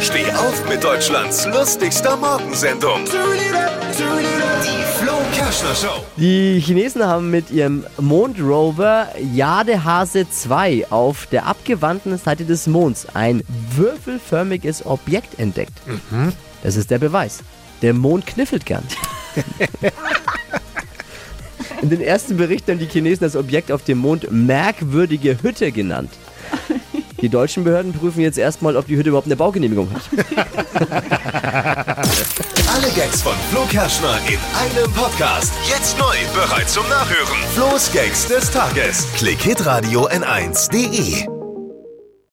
Steh auf mit Deutschlands lustigster Morgensendung. Die Flo Kerschner Show. Die Chinesen haben mit ihrem Mondrover Jadehase 2 auf der abgewandten Seite des Monds ein würfelförmiges Objekt entdeckt. Das ist der Beweis. Der Mond kniffelt gern. In den ersten Berichten haben die Chinesen das Objekt auf dem Mond merkwürdige Hütte genannt. Die deutschen Behörden prüfen jetzt erstmal, ob die Hütte überhaupt eine Baugenehmigung hat. Alle Gags von Flo Kerschner in einem Podcast. Jetzt neu, bereit zum Nachhören. Flo's Gags des Tages. Klick Hitradio N1.de.